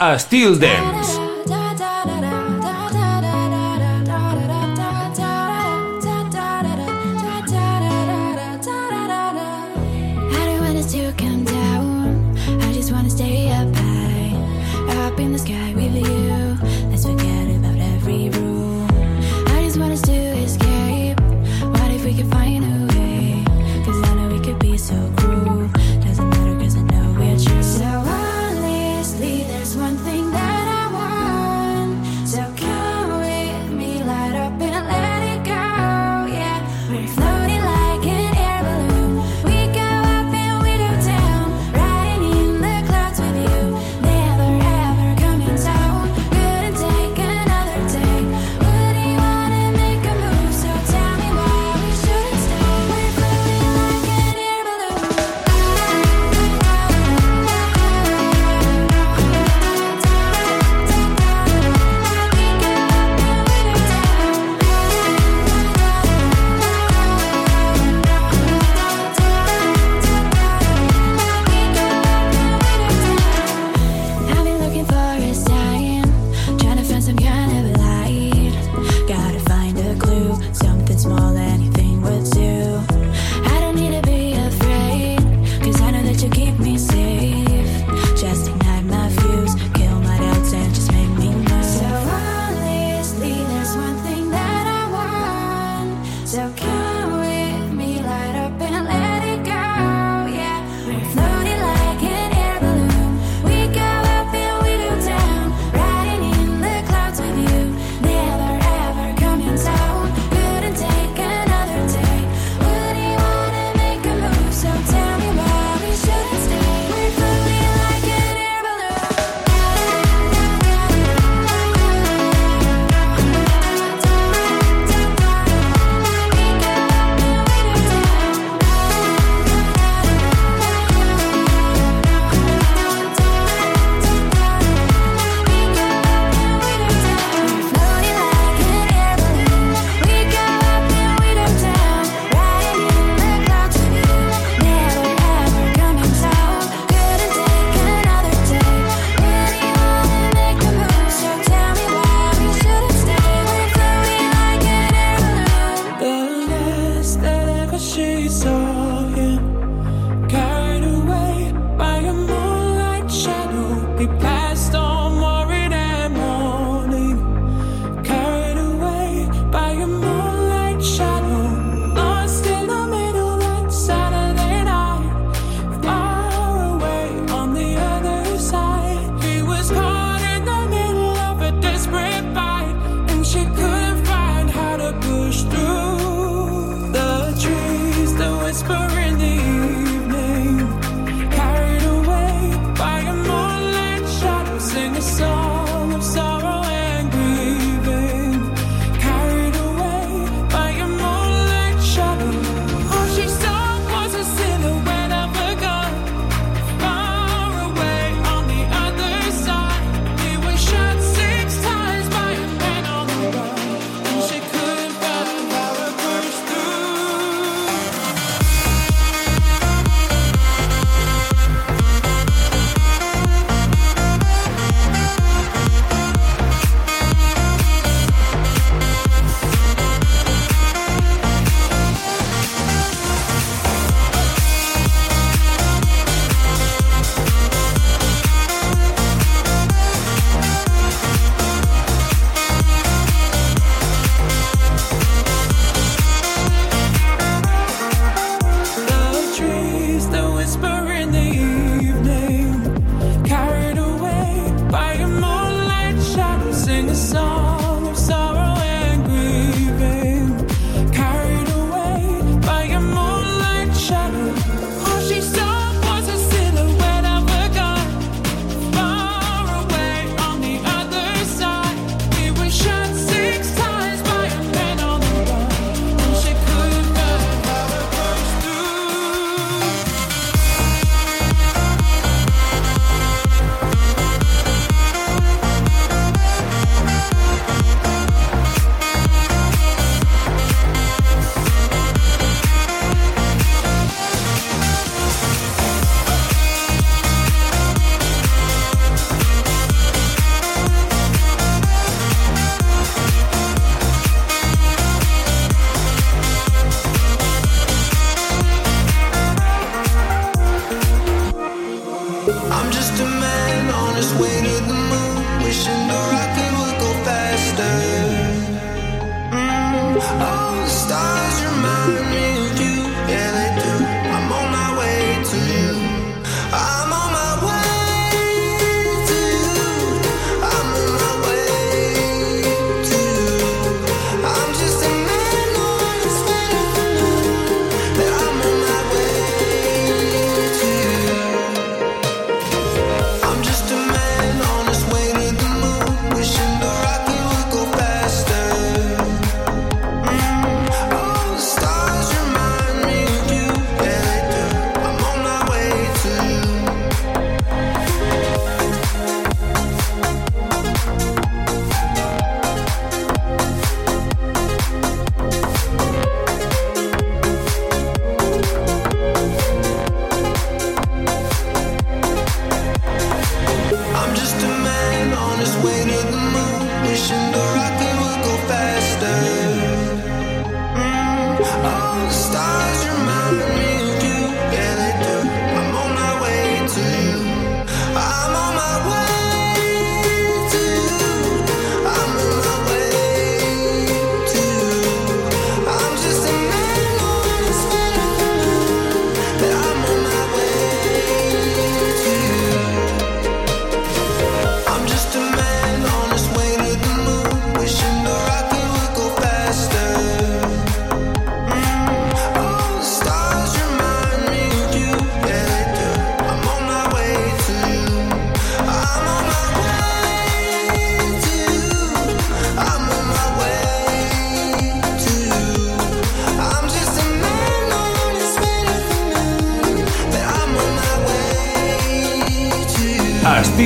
a Styl Dance.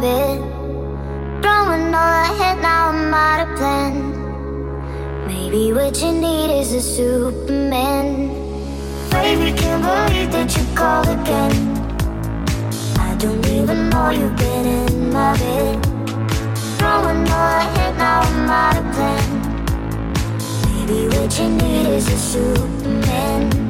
bit. Throwing all I had, now I'm out of plan. Maybe what you need is a Superman. Baby, can't believe that you called again. I don't even know you've been in my bed. Throwing all I had, now I'm out of plan. Maybe what you need is a Superman.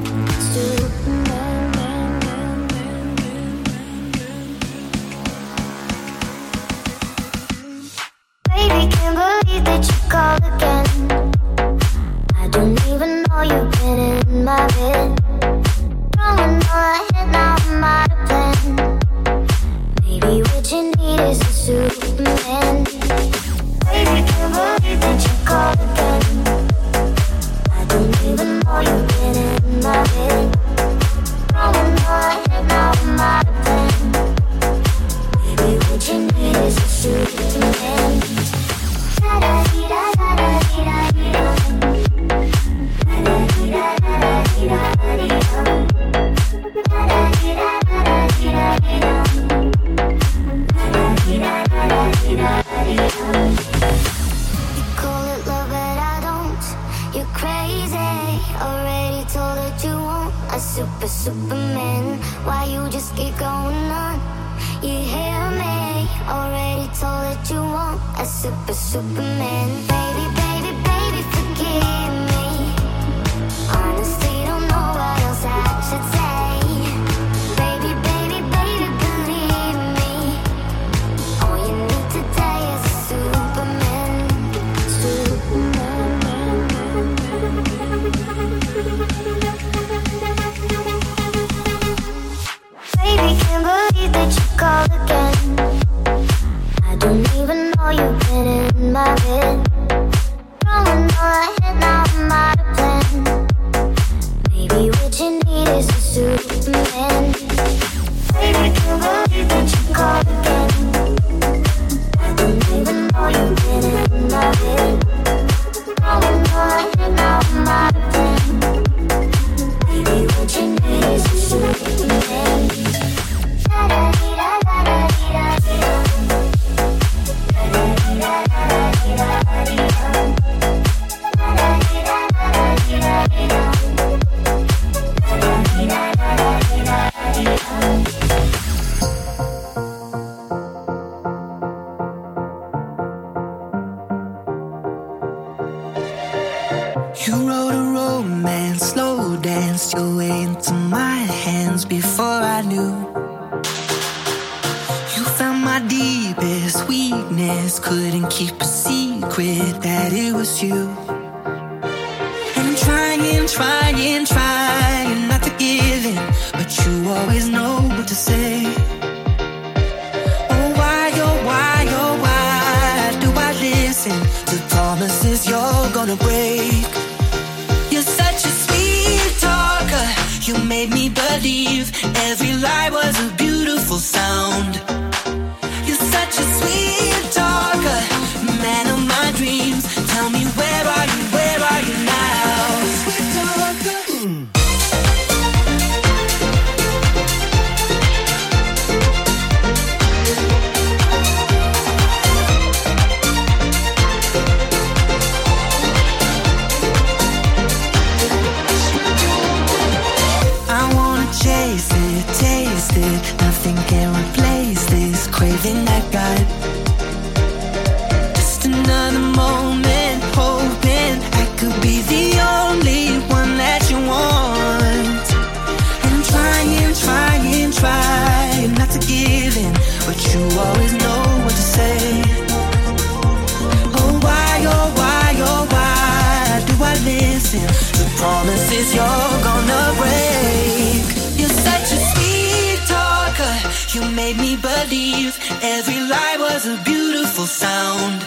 me believe every lie was a beautiful sound.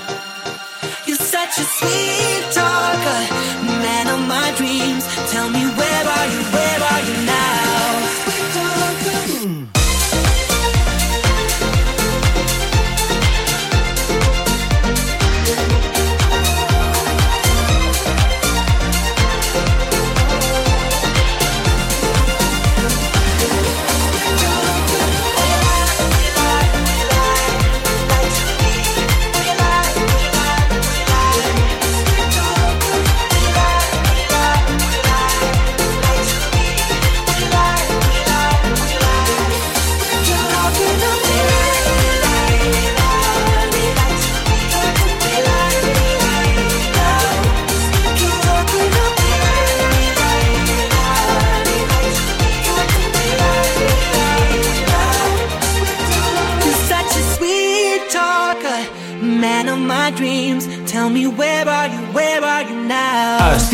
You're such a sweet talker, man of my dreams. Tell me, where are you? Where are you now?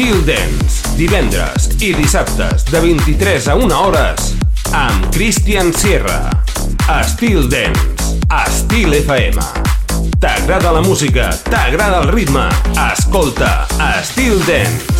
Estil Dance, divendres i dissabtes de 23 a 1 hores amb Christian Sierra. Estil Dance, Estil FM. T'agrada la música, t'agrada el ritme, escolta Estil Dance.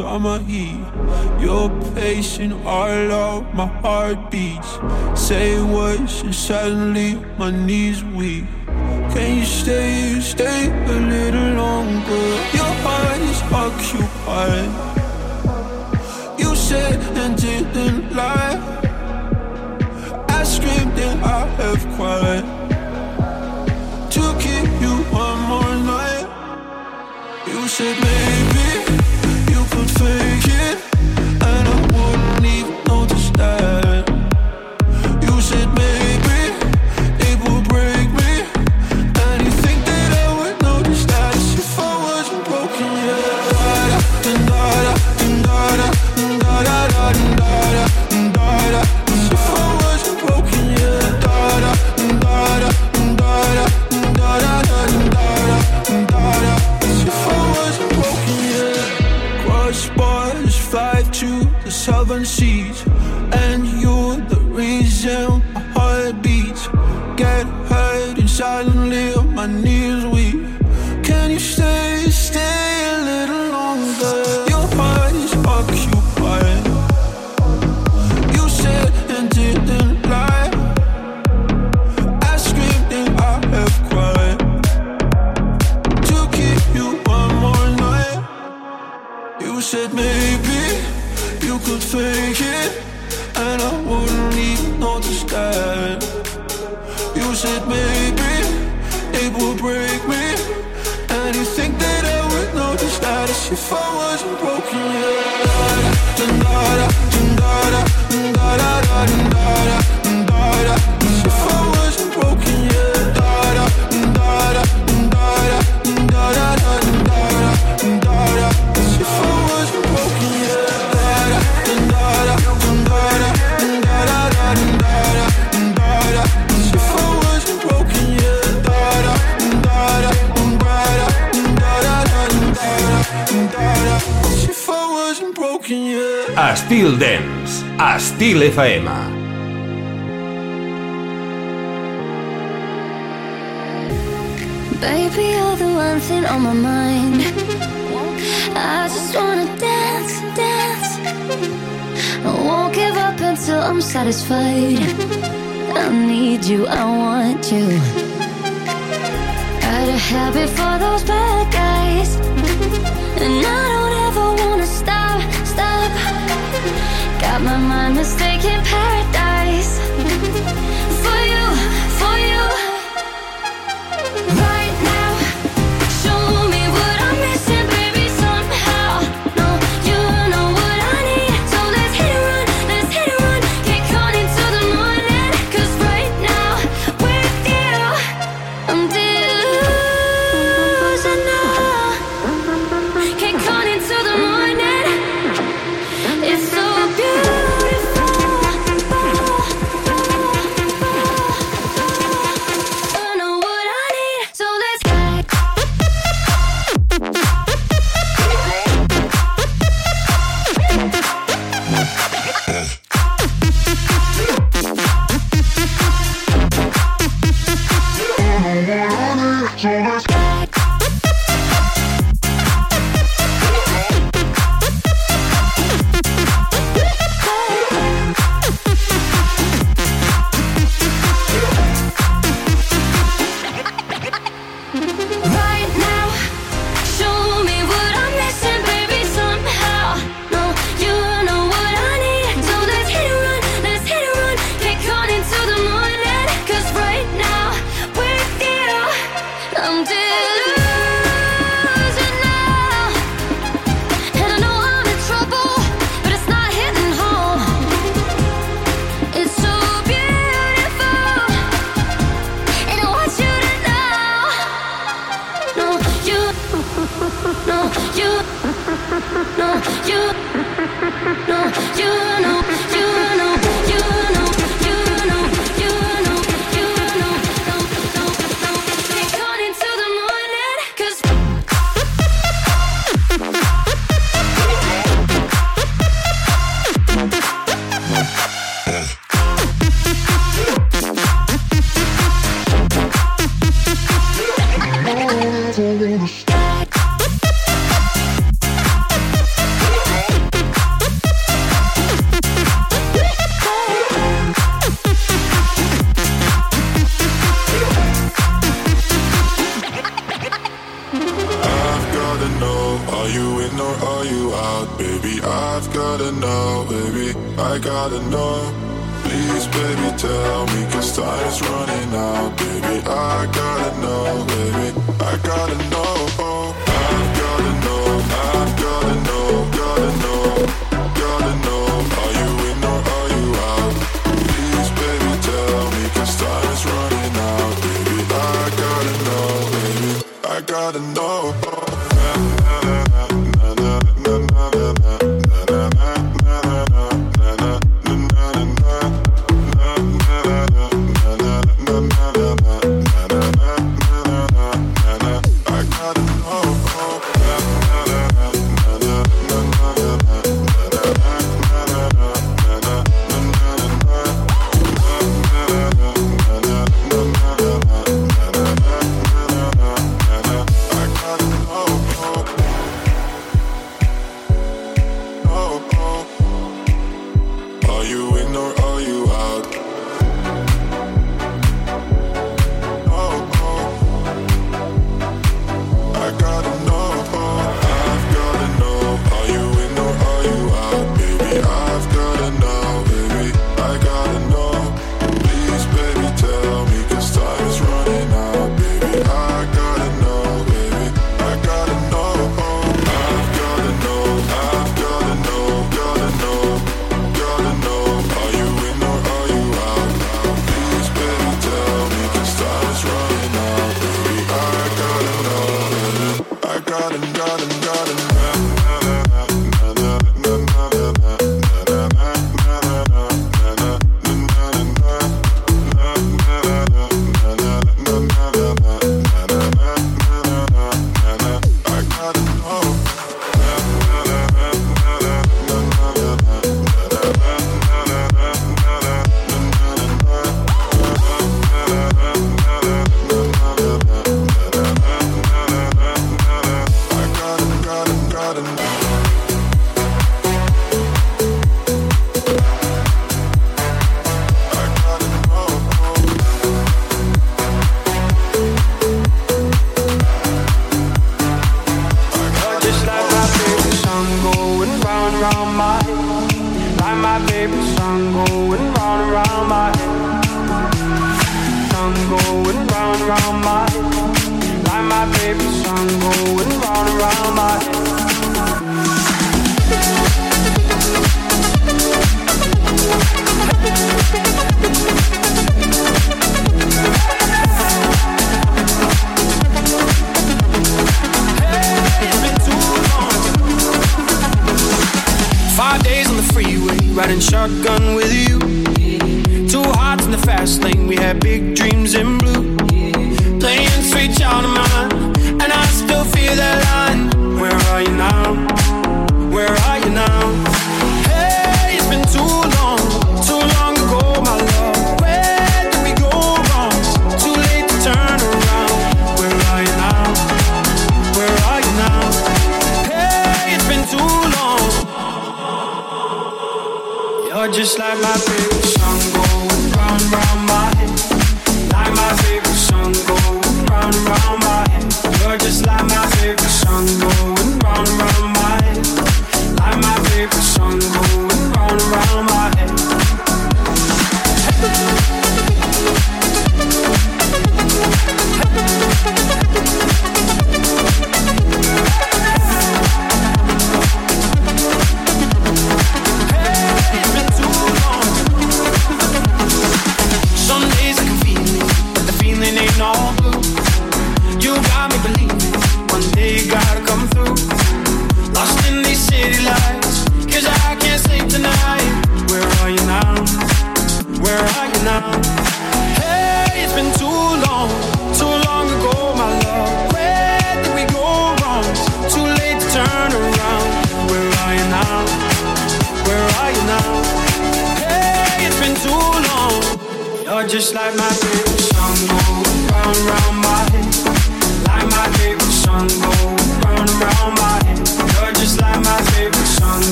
summer heat. You're pacing all out my heartbeats. Say words and suddenly my knees weak. Can you stay, stay a little longer? Your heart is occupied. You said and didn't lie. I screamed and I have cried. To keep you one more night. You said maybe could fake it. Faema.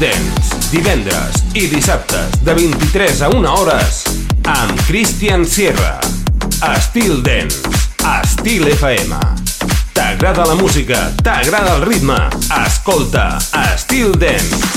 Dance, divendres i dissabtes de 23 a 1 hores amb Christian Sierra. Estil Dance, Estil FM. T'agrada la música, t'agrada el ritme, escolta Estil Dance.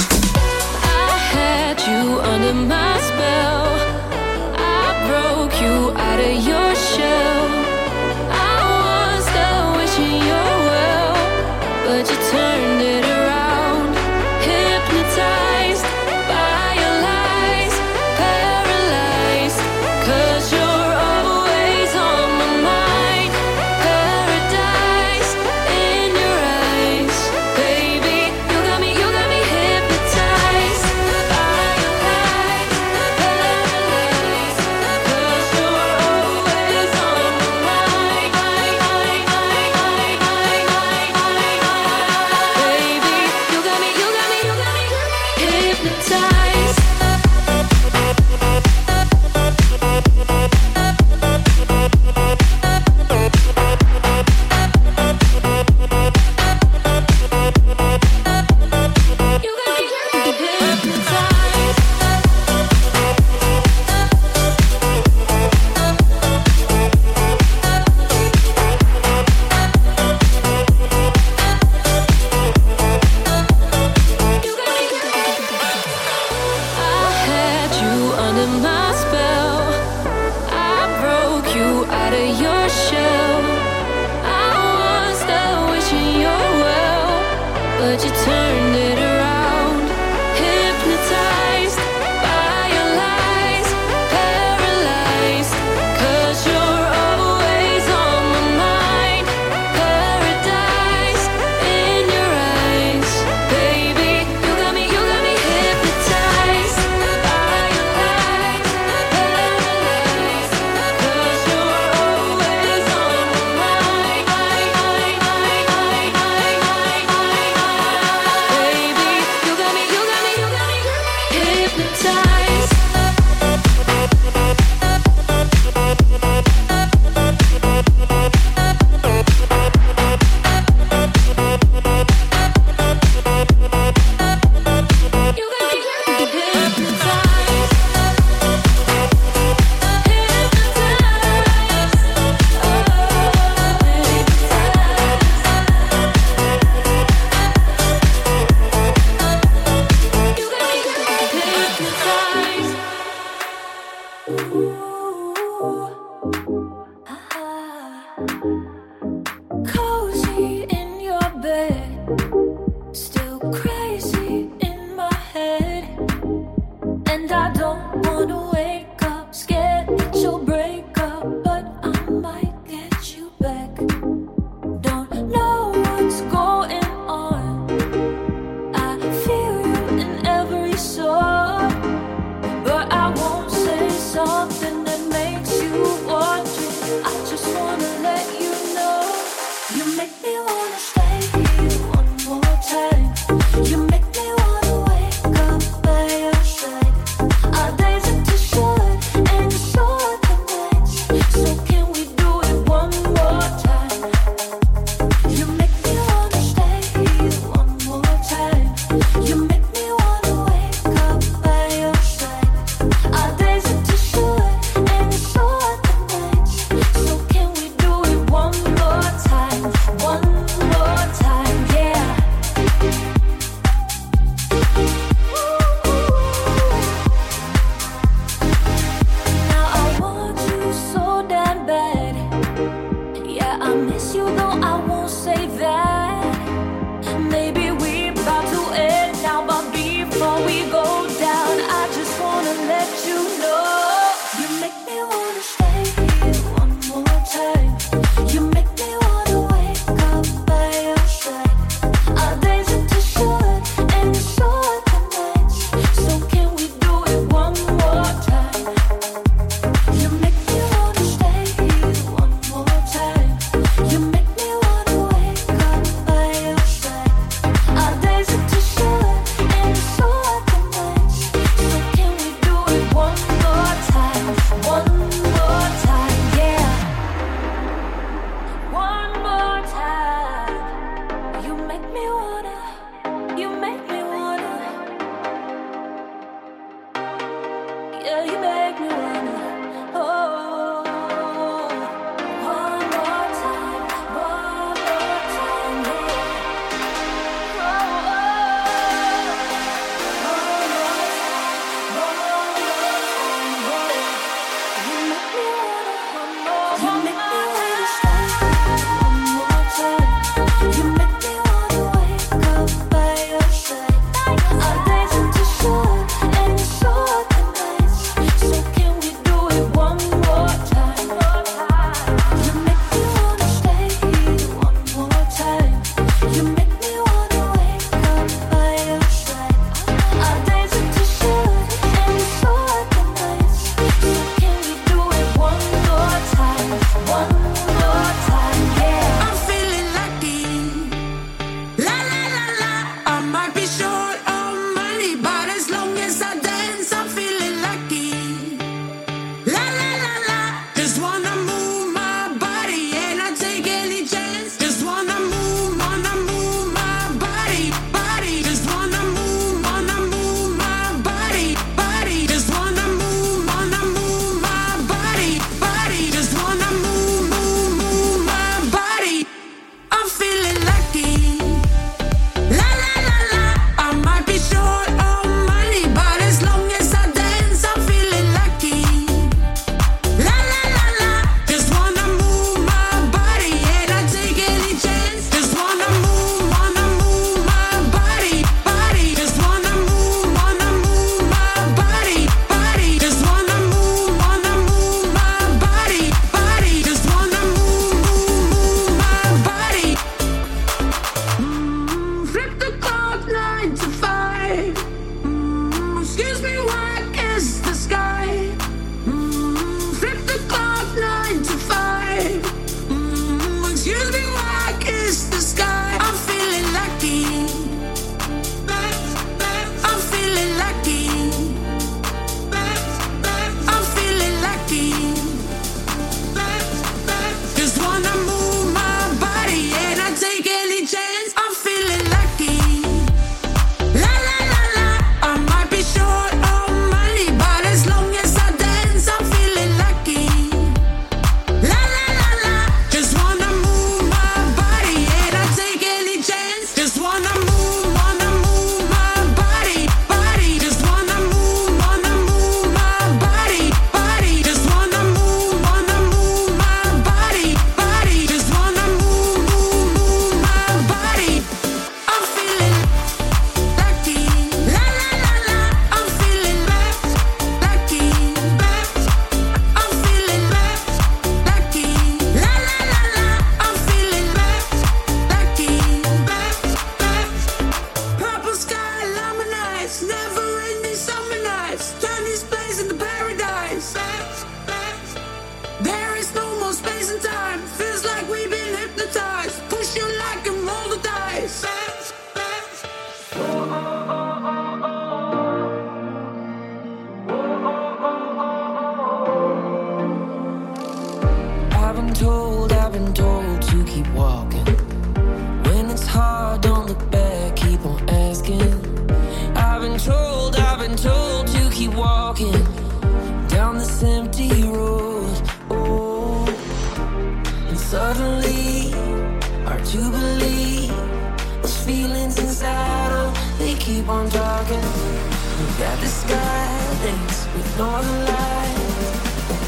Grab the sky, dance with northern lights.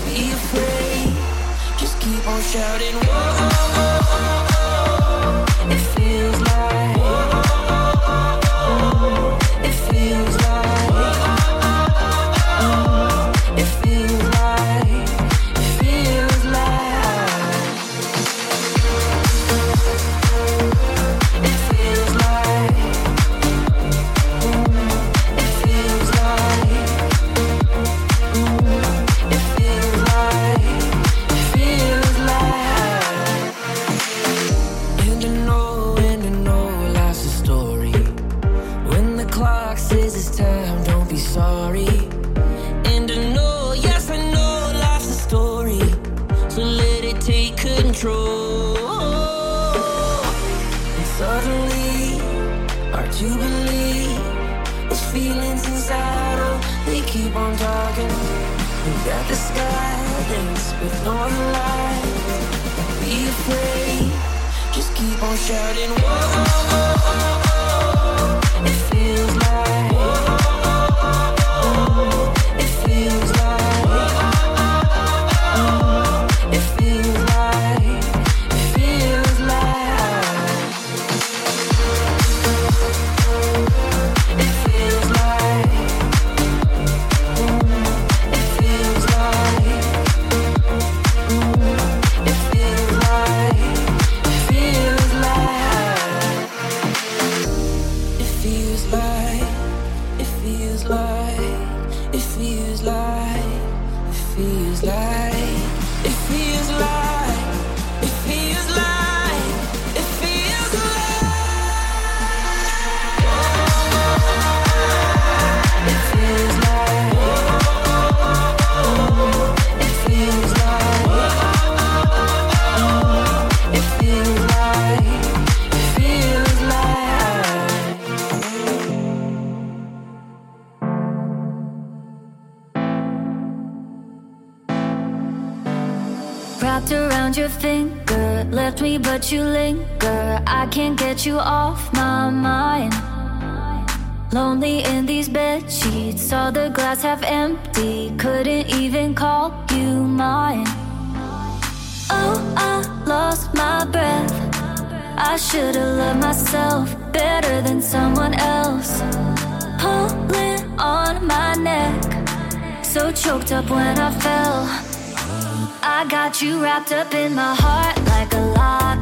Be afraid, just keep on shouting. Whoa. shouting, Whoa! let you linger. I can't get you off my mind. Lonely in these bed sheets, saw the glass half empty. Couldn't even call you mine. Oh, I lost my breath. I should've loved myself better than someone else. Pulling on my neck, so choked up when I fell. I got you wrapped up in my heart like a lie.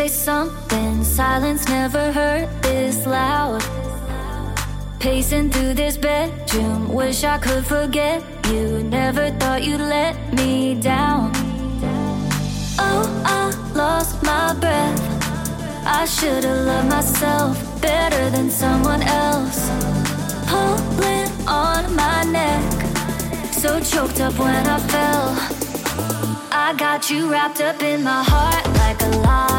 say something. Silence never hurt this loud. Pacing through this bedroom, wish I could forget you. Never thought you'd let me down. Oh, I lost my breath. I should've loved myself better than someone else. Pulling on my neck, so choked up when I fell. I got you wrapped up in my heart like a lie.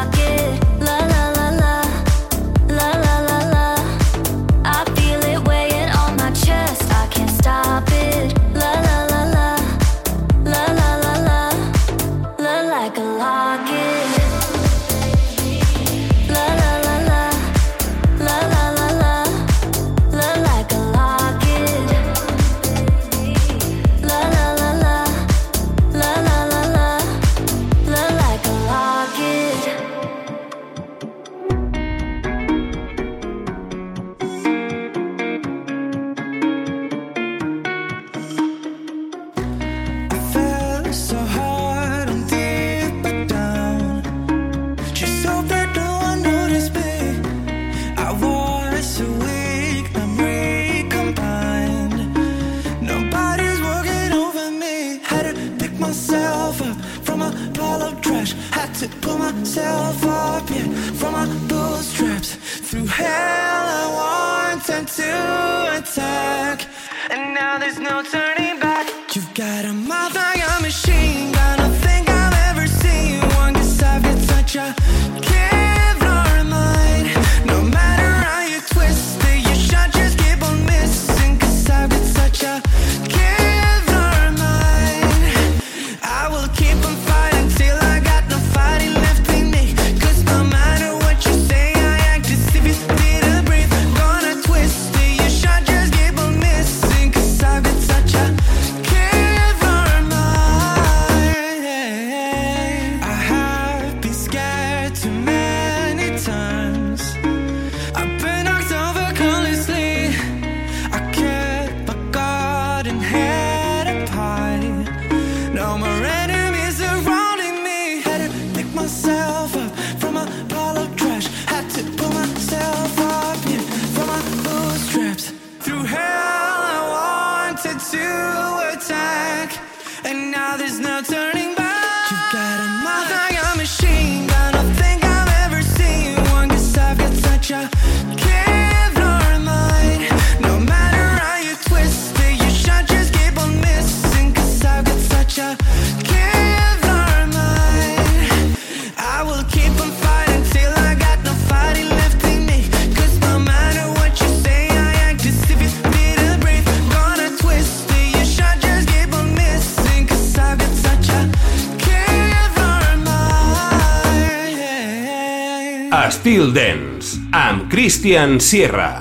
Amb Christian Sierra.